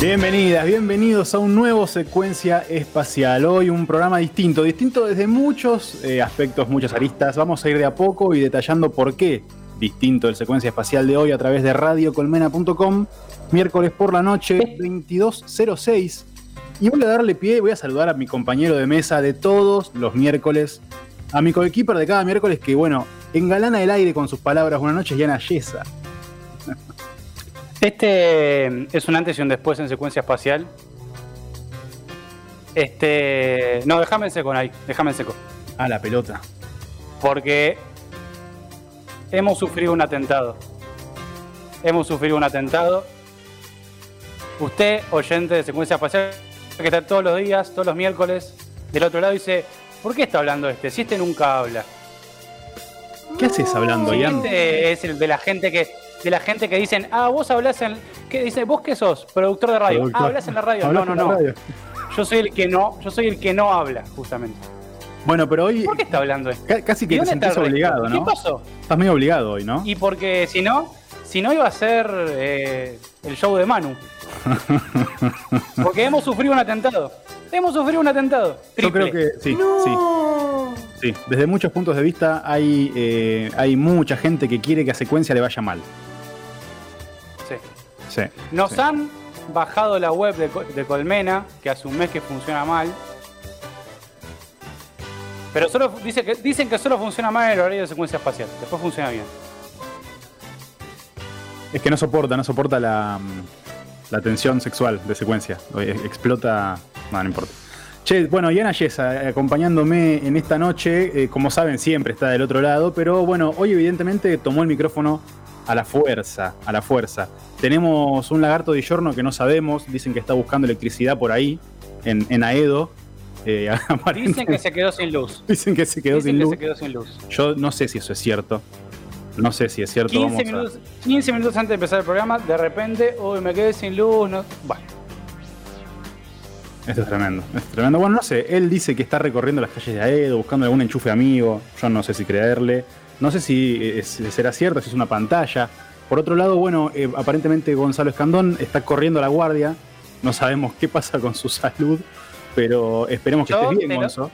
Bienvenidas, bienvenidos a un nuevo Secuencia Espacial. Hoy un programa distinto, distinto desde muchos eh, aspectos, muchas aristas. Vamos a ir de a poco y detallando por qué distinto el Secuencia Espacial de hoy a través de radiocolmena.com, miércoles por la noche, 22.06. Y voy a darle pie, voy a saludar a mi compañero de mesa de todos los miércoles, a mi coequiper de cada miércoles que, bueno, engalana el aire con sus palabras. Buenas noches, Yana Yesa. Este es un antes y un después en secuencia espacial. Este. No, déjame en seco ahí, déjame en seco. Ah, la pelota. Porque hemos sufrido un atentado. Hemos sufrido un atentado. Usted, oyente de secuencia espacial, que está todos los días, todos los miércoles, del otro lado dice, ¿por qué está hablando este? Si este nunca habla. ¿Qué haces hablando, Ian? Este es el de la gente que de la gente que dicen, ah, vos hablas en. ¿Qué dice? ¿Vos qué sos? Productor de radio. Ah, hablas en la radio. No, no, no. Yo soy el que no, yo soy el que no habla, justamente. Bueno, pero hoy. ¿Por qué está hablando esto? Casi que te sentís obligado, ¿no? ¿Qué pasó? Estás medio obligado hoy, ¿no? Y porque si no, si no iba a ser eh, el show de Manu. porque hemos sufrido un atentado. Hemos sufrido un atentado. Yo creo que sí, sí. Sí, desde muchos puntos de vista hay, eh, hay mucha gente que quiere que a secuencia le vaya mal. Sí. Nos han bajado la web de, Colmena, que hace un mes que funciona mal. Pero solo dice que, dicen que solo funciona mal en el horario de secuencia espacial. Después funciona bien. Es que no soporta, no soporta la, la tensión sexual de secuencia. Explota. No, no importa. Che, bueno, Yana Yesa eh, acompañándome en esta noche, eh, como saben, siempre está del otro lado, pero bueno, hoy evidentemente tomó el micrófono a la fuerza, a la fuerza. Tenemos un lagarto de Giorno que no sabemos, dicen que está buscando electricidad por ahí, en, Aedo. Eh, dicen que se quedó sin luz. Dicen que se quedó, sin, que luz. se quedó sin luz. Yo no sé si eso es cierto. No sé si es cierto. 15, minutos, 15 minutos antes de empezar el programa, de repente, uy, me quedé sin luz. No... Bueno. Esto es tremendo, es tremendo. Bueno, no sé, él dice que está recorriendo las calles de Aedo, buscando algún enchufe amigo. Yo no sé si creerle. No sé si será cierto, si es una pantalla. Por otro lado, bueno, eh, aparentemente Gonzalo Escandón está corriendo a la guardia. No sabemos qué pasa con su salud, pero esperemos que esté bien, Gonzo.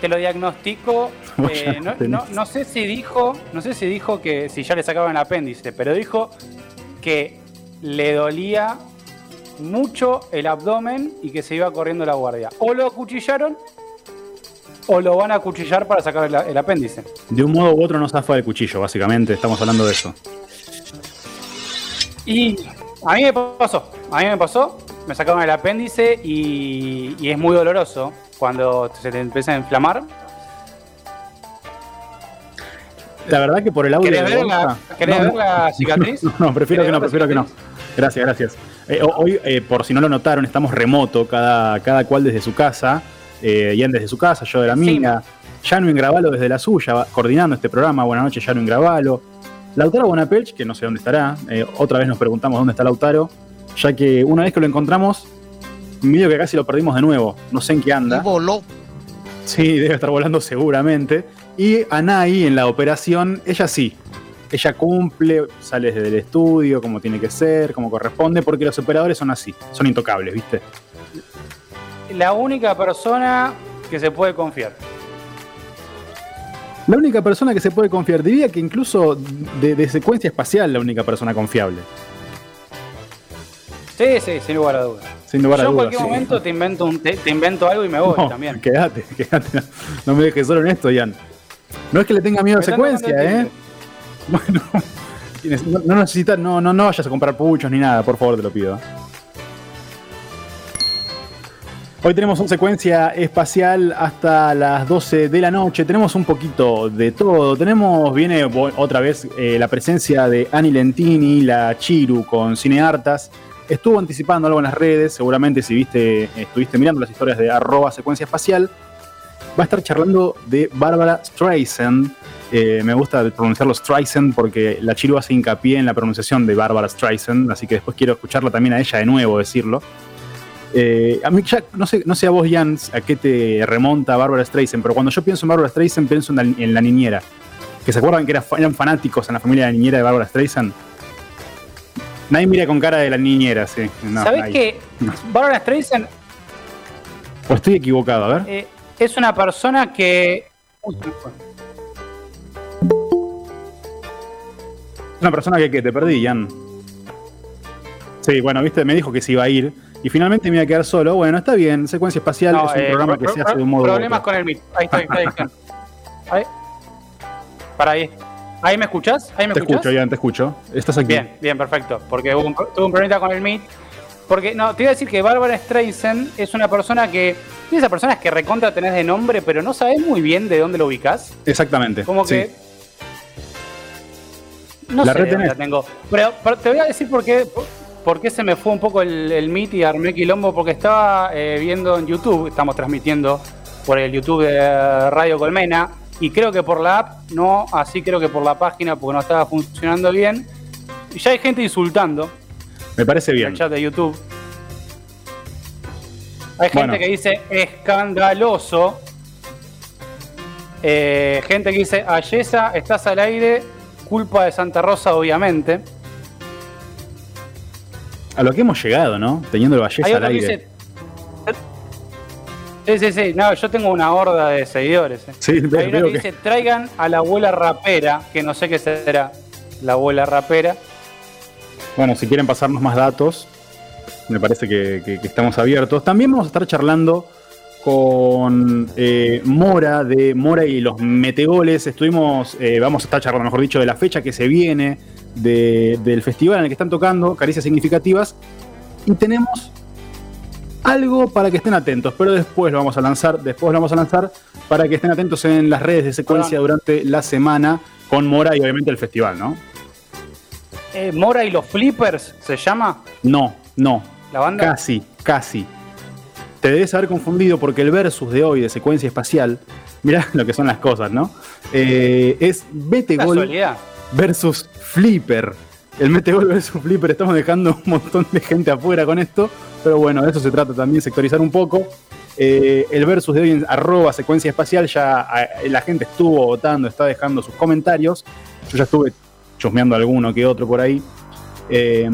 Te lo diagnostico. Eh, no, sé si dijo, no sé si dijo que si ya le sacaban el apéndice, pero dijo que le dolía mucho el abdomen y que se iba corriendo la guardia. O lo acuchillaron o lo van a cuchillar para sacar el, apéndice. De un modo u otro no zafa del cuchillo, básicamente, estamos hablando de eso. Y a mí me pasó, a mí me pasó, me sacaron el apéndice y, es muy doloroso cuando se te empieza a inflamar. La verdad que por el audio. ¿Querés, ver, la, ver la cicatriz? No, prefiero que no, prefiero que no. Gracias, gracias. Eh, hoy, eh, por si no lo notaron, estamos remoto, cada, cada cual desde su casa eh, Ian desde su casa, yo de la mía, sí. en Gravalo desde la suya, coordinando este programa. Buenas noches, en Gravalo. Lautaro Bonapelch, que no sé dónde estará. Eh, otra vez nos preguntamos dónde está Lautaro, ya que una vez que lo encontramos, medio que casi lo perdimos de nuevo. No sé en qué anda. Y voló. Sí, debe estar volando seguramente. Y Anai en la operación, ella sí. Ella cumple, sale desde el estudio como tiene que ser, como corresponde, porque los operadores son así, son intocables, ¿viste? La única persona que se puede confiar. La única persona que se puede confiar, diría que incluso de, secuencia espacial la única persona confiable. Sí, sí, sin lugar a dudas. Sin lugar Yo en cualquier momento te invento, te, invento algo y me voy también. Quédate, quédate. No, me dejes solo en esto, Ian. No es que le tenga miedo a secuencia, ¿eh? Bueno, no, necesitas, no, no, no vayas a comprar puchos ni nada, por favor, te lo pido. Hoy tenemos una secuencia espacial hasta las 12 de la noche. Tenemos un poquito de todo. Tenemos, viene otra vez eh, la presencia de Ani Lentini, la Chiru con Cineartas. Estuvo anticipando algo en las redes, seguramente si viste, estuviste mirando las historias de arroba secuencia espacial. Va a estar charlando de Bárbara Streisand. Eh, me gusta pronunciarlo Streisand porque la Chiru hace hincapié en la pronunciación de Bárbara Streisand, así que después quiero escucharla también a ella de nuevo decirlo. Eh, a mí ya, no sé, no sé a vos, Jans, a qué te remonta Barbara Streisand, pero cuando yo pienso en Barbara Streisand, pienso en la, niñera. ¿Que se acuerdan que eran fanáticos en la familia de la niñera de Barbara Streisand? Nadie mira con cara de la niñera, sí. ¿Sabés que Barbara Streisand... O estoy equivocado, a ver. Eh, es una persona que... una persona que, que te perdí, Jan. Sí, bueno, viste, me dijo que se iba a ir y finalmente me iba a quedar solo. Bueno, está bien, secuencia espacial es un eh, programa que se hace de un modo. Problemas con el mic. Ahí estoy, ahí Ahí. Para ahí. ¿Ahí me escuchás? ¿Ahí me te escucho, Jan, te escucho. Estás aquí. Bien, bien, perfecto. Porque hubo un, tuve un problemita con el Meet. Porque, no, te iba a decir que Bárbara Streisand es una persona que. De esas personas que recontra tenés de nombre, pero no sabes muy bien de dónde lo ubicás. Exactamente. Como que. No sé dónde la tengo. Pero, te voy a decir por qué, por qué se me fue un poco el, el Meet y armé quilombo. Porque estaba eh, viendo en YouTube, estamos transmitiendo por el YouTube de Radio Colmena y creo que por la app no, así creo que por la página porque no estaba funcionando bien. Y ya hay gente insultando. Me parece bien. En el chat de YouTube. Hay gente que dice escandaloso. Eh, gente que dice, Ayesa, estás al aire, culpa de Santa Rosa, obviamente. A lo que hemos llegado, ¿no? Teniendo el Ayesa al aire. Sí, sí, sí. No, yo tengo una horda de seguidores. Eh. Sí, Hay uno que, dice, traigan a la abuela rapera, que no sé qué será la abuela rapera. Bueno, si quieren pasarnos más datos, me parece que, estamos abiertos. También vamos a estar charlando con eh, Mora de Mora y los Metegoles. Estuvimos, eh, vamos a estar charlando, mejor dicho, de la fecha que se viene del festival en el que están tocando, Caricias Significativas. Y tenemos algo para que estén atentos, pero después lo vamos a lanzar, después lo vamos a lanzar para que estén atentos en las redes de secuencia durante la semana con Mora y obviamente el festival, ¿no? Eh, ¿Mora y los Flippers se llama? No, no. ¿La banda? Casi, casi. Te debes haber confundido porque el versus de hoy de secuencia espacial, mirá lo que son las cosas, ¿no? Eh, es Vete Gol versus Flipper. El Mete Gol versus Flipper, estamos dejando un montón de gente afuera con esto. Pero bueno, de eso se trata también, sectorizar un poco. Eh, el versus de hoy en arroba secuencia espacial, ya eh, la gente estuvo votando, está dejando sus comentarios. Yo ya estuve chusmeando alguno que otro por ahí. Eh,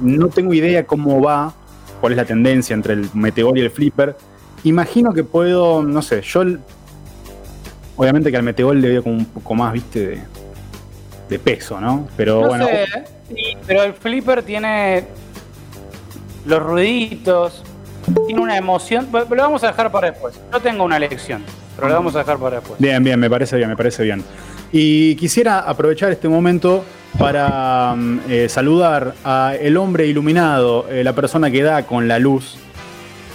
no tengo idea cómo va, cuál es la tendencia entre el Meteor y el Flipper. Imagino que puedo, no sé, yo obviamente que al Meteor le veo como un poco más, viste, de, peso, ¿no? Pero bueno. pero el Flipper tiene los ruiditos, tiene una emoción. Lo vamos a dejar para después. No tengo una lección, pero lo vamos a dejar para después. Bien, bien, me parece bien, me parece bien. Y quisiera aprovechar este momento para mm, eh, saludar a el hombre iluminado, eh, la persona que da con la luz.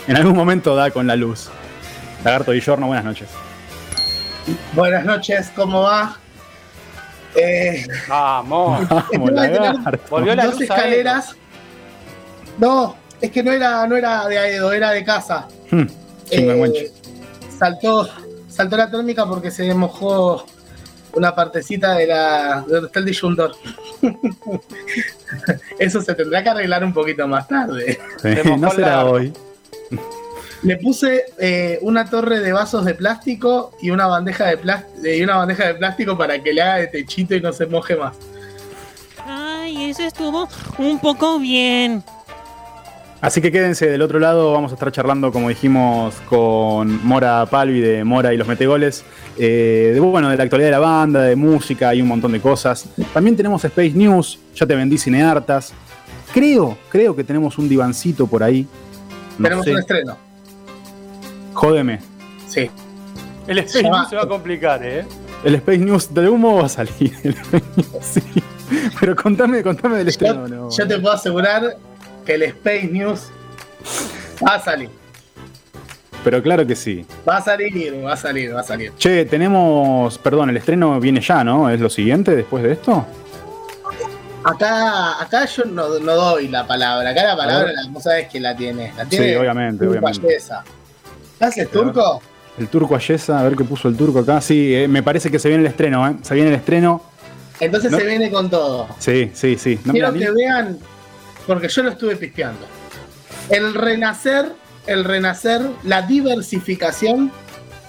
En algún momento da con la luz. Lagarto Villorno, buenas noches. Buenas noches, ¿cómo va? Eh, Vamos. Volvió la dos escaleras. No, es que no era, no era de Aedo, era de casa. Hmm, eh, saltó, saltó la térmica porque se mojó una partecita de la del está el disyuntor. Eso se tendrá que arreglar un poquito más tarde. no será hoy. Le puse eh, una torre de vasos de plástico y una bandeja de y una bandeja de plástico para que le haga de techito y no se moje más. Ay, eso estuvo un poco bien. Así que quédense del otro lado, vamos a estar charlando, como dijimos, con Mora Palvi de Mora y los Metegoles, eh, de, bueno, de la actualidad de la banda, de música y un montón de cosas. También tenemos Space News, ya te vendí cineartas. Creo, creo que tenemos un divancito por ahí. tenemos un estreno. Jódeme. Sí. El Space News se va a complicar, ¿eh? El Space News de algún modo va a salir. sí. Pero contame, contame del estreno. yo te puedo asegurar el Space News va a salir. Pero claro que sí. Va a salir, va a salir, va a salir. Che, tenemos, perdón, el estreno viene ya, ¿no? ¿Es lo siguiente después de esto? Acá, acá yo no, doy la palabra. Acá la palabra, no sabes quién la tiene. La tiene sí, obviamente, obviamente. ¿Haces turco? El turco Ayesa, a ver qué puso el turco acá. Sí, eh, me parece que se viene el estreno, ¿eh? Se viene el estreno. Entonces se viene con todo. Sí, sí, sí. Quiero que vean porque yo lo estuve pisteando. El renacer, el renacer, la diversificación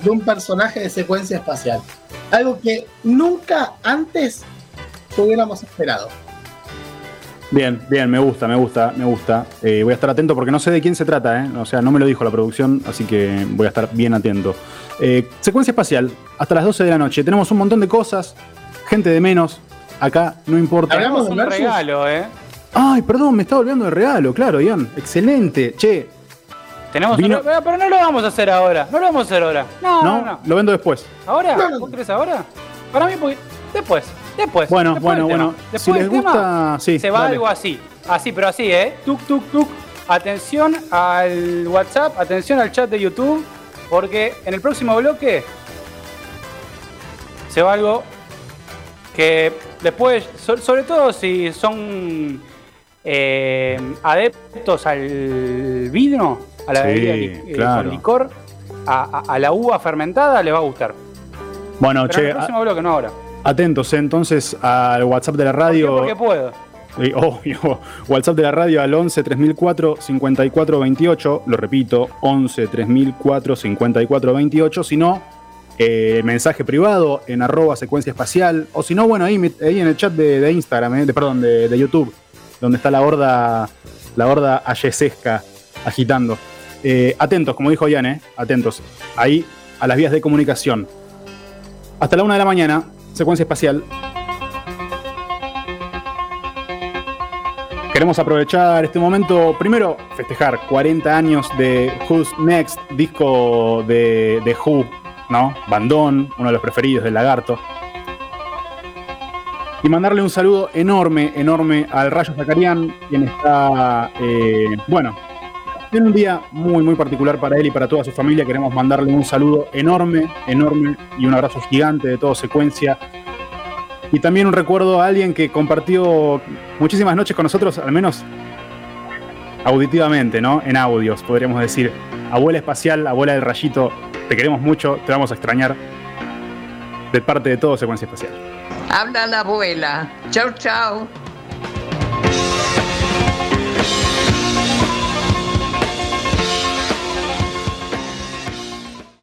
de un personaje de secuencia espacial. Algo que nunca antes hubiéramos esperado. Bien, bien, me gusta, me gusta, me gusta. Eh, voy a estar atento porque no sé de quién se trata, ¿eh? O sea, no me lo dijo la producción, así que voy a estar bien atento. Eh, secuencia espacial, hasta las 12 de la noche. Tenemos un montón de cosas, gente de menos. Acá no importa. Hablamos de un regalo, ¿eh? Ay, perdón, me estaba olvidando de regalo, claro, Ian. Excelente. Che. Tenemos pero no lo vamos a hacer ahora. No lo vamos a hacer ahora. No, no, no. Lo vendo después. ¿Ahora? ¿Vos crees ahora? Para mí, después. Después. Bueno, bueno, bueno. si les gusta, sí. Se va algo así. Así, pero así, ¿eh? Tuk, tuk, tuk. Atención al WhatsApp, atención al chat de YouTube, porque en el próximo bloque se va algo que después, sobre todo si son eh, adeptos al vino, a la bebida eh, con licor, a, la uva fermentada, le va a gustar. Bueno, che. En el próximo bloque, no ahora. Atentos entonces al WhatsApp de la radio. Porque puedo. WhatsApp de la radio al 11 3004 54 28. Lo repito, 11 3004 54 28. Si no, eh, mensaje privado en arroba secuencia espacial. O si no, bueno, ahí, ahí en el chat de, Instagram, eh, de, perdón, de, YouTube, donde está la horda, la horda ayesesca agitando. Eh, atentos, como dijo Ian, atentos. Ahí a las vías de comunicación. Hasta la una de la mañana secuencia espacial. Queremos aprovechar este momento, primero, festejar 40 años de Who's Next, disco de, de Who, ¿no? Bandón, uno de los preferidos del lagarto. Y mandarle un saludo enorme, enorme al Rayo Zacarián, quien está, eh, bueno, en un día muy, muy particular para él y para toda su familia. Queremos mandarle un saludo enorme, enorme y un abrazo gigante de todo secuencia. Y también un recuerdo a alguien que compartió muchísimas noches con nosotros, al menos auditivamente, ¿no? En audios, podríamos decir. Abuela espacial, abuela del rayito, te queremos mucho, te vamos a extrañar. De parte de todo Secuencia Espacial. Habla la abuela. Chau, chau.